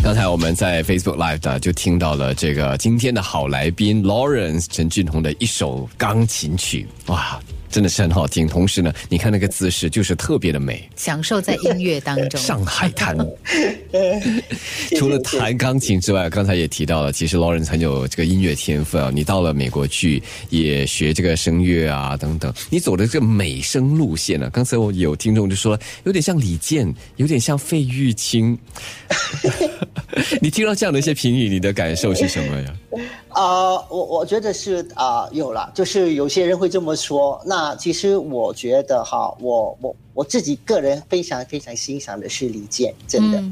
刚才我们在 Facebook Live 的就听到了这个今天的好来宾 Lawrence 陈俊宏的一首钢琴曲，哇！真的是很好听，同时呢，你看那个姿势就是特别的美，享受在音乐当中。上海滩，除了弹钢琴之外，刚才也提到了，其实 Lawrence 很有这个音乐天分啊。你到了美国去也学这个声乐啊等等，你走的这个美声路线呢？刚才我有听众就说，有点像李健，有点像费玉清。你听到这样的一些评语，你的感受是什么呀？啊，我我觉得是啊，有了，就是有些人会这么说。那其实我觉得哈，我我我自己个人非常非常欣赏的是李健，真的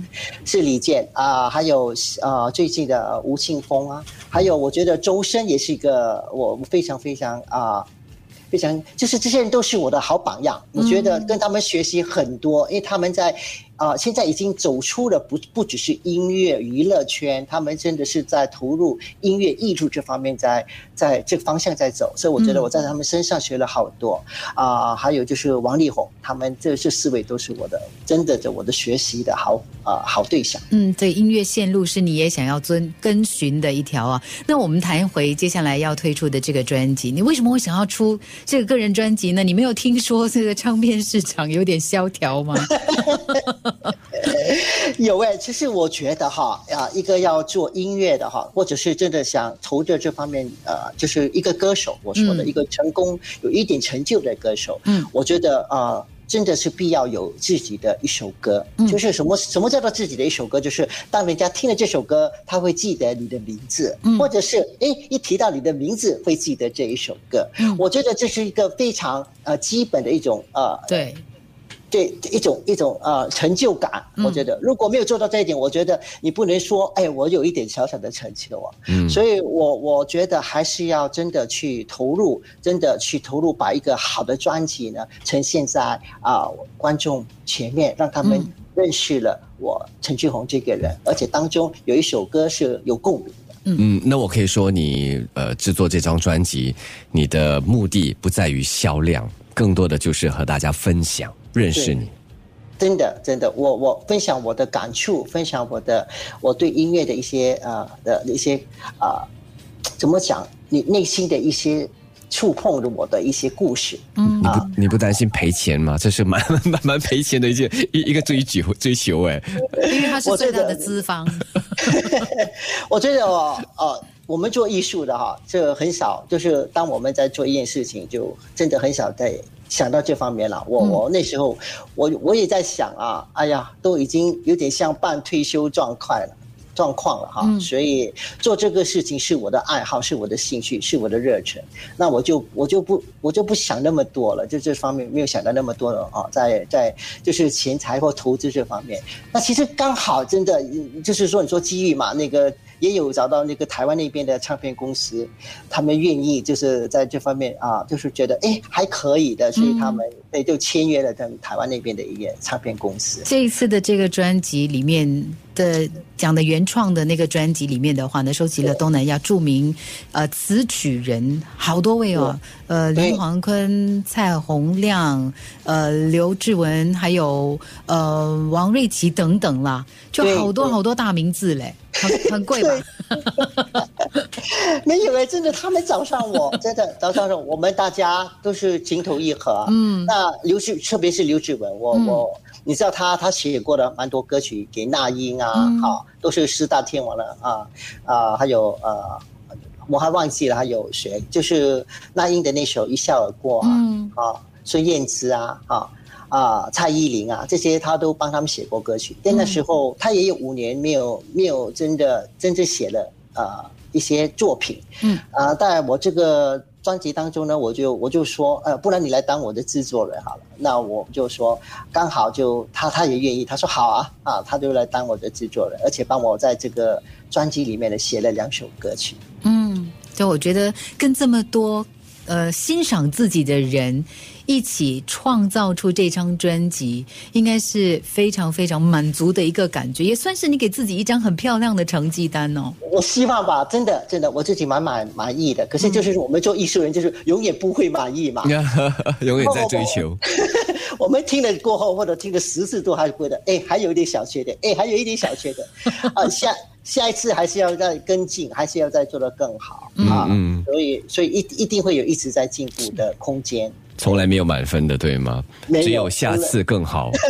是李健啊，还有啊最近的吴青峰啊，还有我觉得周深也是一个我非常非常啊非常，就是这些人都是我的好榜样。我觉得跟他们学习很多，因为他们在。啊，现在已经走出了不不只是音乐娱乐圈，他们真的是在投入音乐艺术这方面，在在这个方向在走，所以我觉得我在他们身上学了好多啊。还有就是王力宏，他们这这四位都是我的真的的我的学习的好啊好对象。嗯，对，音乐线路是你也想要遵跟循的一条啊。那我们谈一回接下来要推出的这个专辑，你为什么会想要出这个个人专辑呢？你没有听说这个唱片市场有点萧条吗？有哎，其实我觉得哈啊，一个要做音乐的哈，或者是真的想投着这方面呃，就是一个歌手，我说的一个成功有一点成就的歌手，嗯，我觉得啊，真的是必要有自己的一首歌，就是什么什么叫做自己的一首歌，就是当人家听了这首歌，他会记得你的名字，嗯。或者是哎一提到你的名字会记得这一首歌，嗯。我觉得这是一个非常呃基本的一种呃对。对一种一种呃成就感，我觉得。如果没有做到这一点，我觉得你不能说哎，我有一点小小的成就啊。嗯，所以我我觉得还是要真的去投入，真的去投入，把一个好的专辑呢呈现在啊观众前面，让他们认识了我陈俊宏这个人，而且当中有一首歌是有共鸣的。嗯，那我可以说你呃制作这张专辑，你的目的不在于销量，更多的就是和大家分享。认识你，真的真的，我我分享我的感触，分享我的我对音乐的一些呃的一些啊，怎么讲？你内心的一些触碰着我的一些故事。嗯，你不你不担心赔钱吗？这是蛮 蛮蛮赔钱的一件一一个追求追求哎，因为它是最大的资方。我觉得哦哦，我们做艺术的哈，这很少，就是当我们在做一件事情，就真的很少在。想到这方面了，我我那时候我我也在想啊，哎呀，都已经有点像半退休状态了，状况了哈，所以做这个事情是我的爱好，是我的兴趣，是我的热忱，那我就我就不我就不想那么多了，就这方面没有想到那么多了啊，在在就是钱财或投资这方面，那其实刚好真的就是说你说机遇嘛，那个。也有找到那个台湾那边的唱片公司，他们愿意就是在这方面啊，就是觉得哎还可以的，所以他们哎就签约了他们台湾那边的一个唱片公司。这一次的这个专辑里面的讲的原创的那个专辑里面的话呢，收集了东南亚著名呃词曲人好多位哦，呃林黄坤、蔡洪亮、呃刘志文，还有呃王瑞琪等等啦，就好多好多大名字嘞。很 很贵吧？没有哎，真的，他们找上我，真的找上我，我们大家都是情投意合。嗯，那刘志，特别是刘志文，我我，你知道他他写过的蛮多歌曲给那英啊，好，都是四大天王了啊啊，还有呃，我还忘记了还有谁，就是那英的那首《一笑而过》啊，啊，孙燕姿啊，啊。啊，蔡依林啊，这些他都帮他们写过歌曲。但那时候他也有五年没有没有真的真正写了啊一些作品。嗯啊，但我这个专辑当中呢，我就我就说，呃，不然你来当我的制作人好了。那我就说，刚好就他他也愿意，他说好啊啊，他就来当我的制作人，而且帮我在这个专辑里面呢写了两首歌曲。嗯，就我觉得跟这么多呃欣赏自己的人。一起创造出这张专辑，应该是非常非常满足的一个感觉，也算是你给自己一张很漂亮的成绩单哦。我希望吧，真的真的，我自己蛮满满意的。可是就是我们做艺术人，就是永远不会满意嘛，永远在追求。我们听了过后，或者听了十次都还觉得，哎，还有一点小缺点，哎，还有一点小缺点，啊，下下一次还是要再跟进，还是要再做得更好啊。嗯，所以所以一一定会有一直在进步的空间。从来没有满分的，对吗？只有下次更好。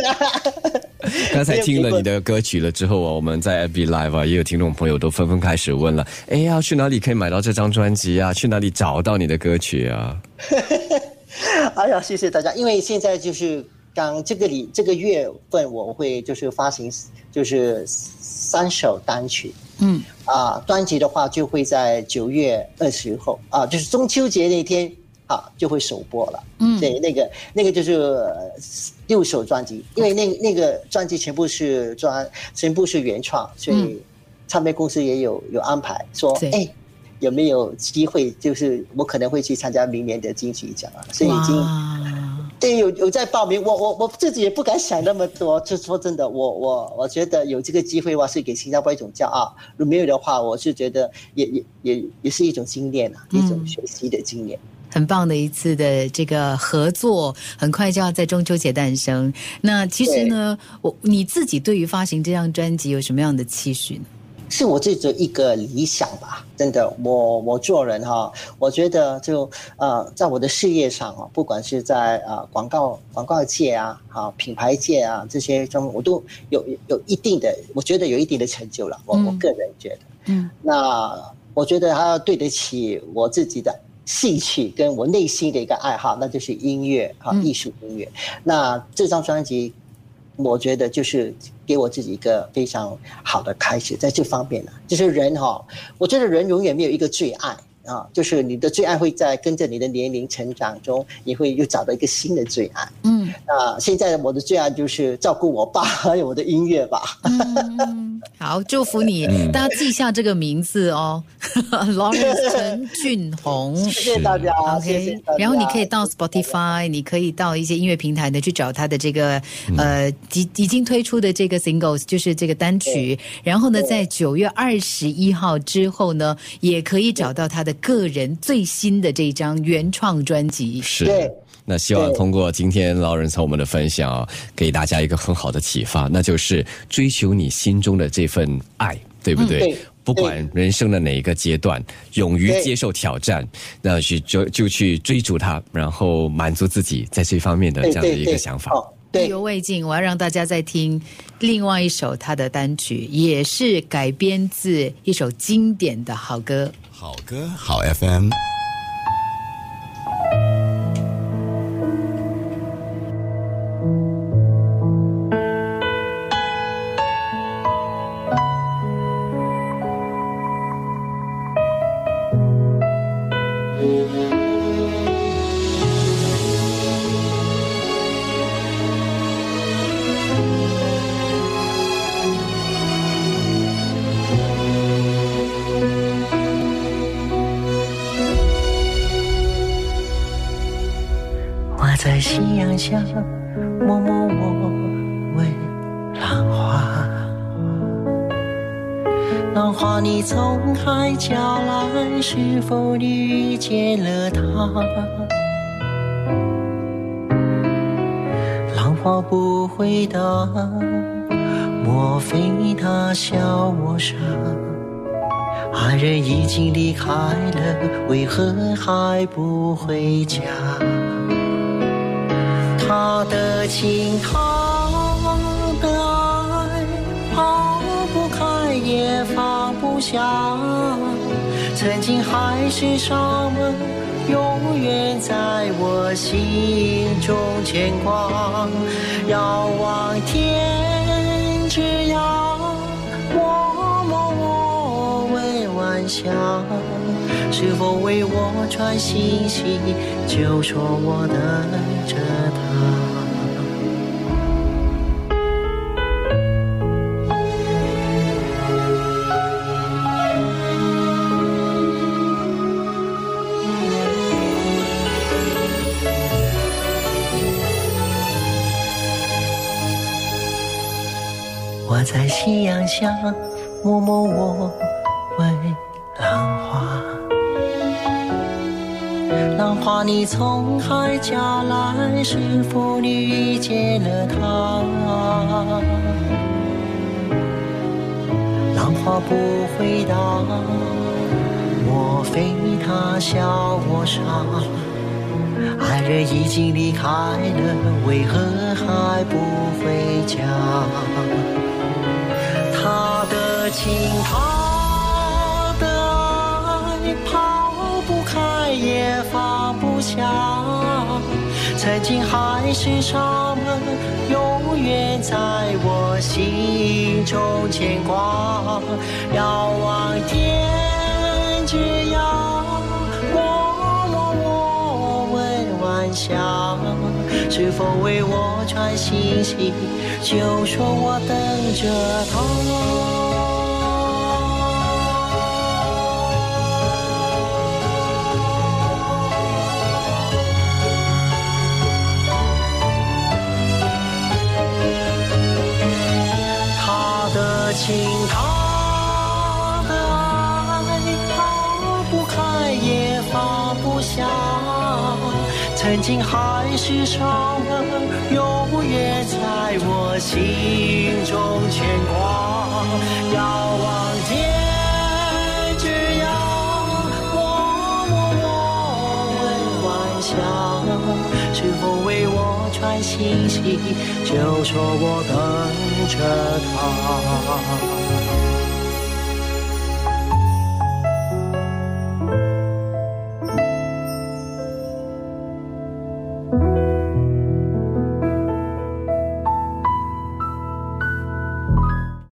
刚才听了你的歌曲了之后啊，我们在 FB Live 啊，也有听众朋友都纷纷开始问了：哎呀，去哪里可以买到这张专辑啊？去哪里找到你的歌曲啊？哎呀，谢谢大家！因为现在就是刚这个里这个月份，我会就是发行就是三首单曲，嗯啊，专辑的话就会在九月二十号啊，就是中秋节那天啊就会首播了，嗯，对，那个那个就是六首专辑，因为那那个专辑全部是专全部是原创，所以唱片公司也有有安排说，哎。有没有机会？就是我可能会去参加明年的金曲奖啊，所以已经对有有在报名。我我我自己也不敢想那么多。就说真的，我我我觉得有这个机会的话，是给新加坡一种骄傲；如果没有的话，我是觉得也也也也是一种经验啊，一种学习的经验。很棒的一次的这个合作，很快就要在中秋节诞生。那其实呢，我你自己对于发行这张专辑有什么样的期许呢？是我自己的一个理想吧，真的，我我做人哈，我觉得就呃，在我的事业上啊，不管是在啊广告广告界啊，哈品牌界啊这些中，我都有有一定的，我觉得有一定的成就了。我我个人觉得，嗯，那我觉得还要对得起我自己的兴趣跟我内心的一个爱好，那就是音乐哈，艺术音乐。那这张专辑。我觉得就是给我自己一个非常好的开始，在这方面呢，就是人哈，我觉得人永远没有一个最爱。啊，就是你的最爱会在跟着你的年龄成长中，你会又找到一个新的最爱。嗯，那现在我的最爱就是照顾我爸还有 我的音乐吧。嗯，好，祝福你，大家记下这个名字哦，Lawrence 陈俊宏。谢谢大家。OK，然后你可以到 Spotify，你可以到一些音乐平台呢去找他的这个呃已已经推出的这个 singles，就是这个单曲。然后呢，在九月二十一号之后呢，也可以找到他的。个人最新的这张原创专辑是，那希望通过今天老人从我们的分享啊，给大家一个很好的启发，那就是追求你心中的这份爱，对不对？不管人生的哪一个阶段，勇于接受挑战，那去就就去追逐它，然后满足自己在这方面的这样的一个想法。意犹未尽，我要让大家再听另外一首他的单曲，也是改编自一首经典的好歌。好歌，好 FM。我在夕阳下。浪花你从海角来，是否遇见了他？浪花不回答，莫非他笑我傻？爱人已经离开了，为何还不回家？他的情，他放不下。曾经海誓山盟，永远在我心中牵挂。遥望天之涯，默默我为晚霞。是否为我传信息？就说我等着他。我在夕阳下，默默我为浪花。浪花，你从海家来，是否你遇见了他？浪花不回答，莫非他笑我傻？爱人已经离开了，为何还不回家？情，他的爱，抛不开也放不下。曾经海誓山盟，永远在我心中牵挂。遥望天之涯，默默我问晚霞，是否为我传信息？就说我等着。他曾经海誓山盟，永远在我心中牵挂。遥望天之涯，默默我问晚霞，是否为我传信息？就说我等着他。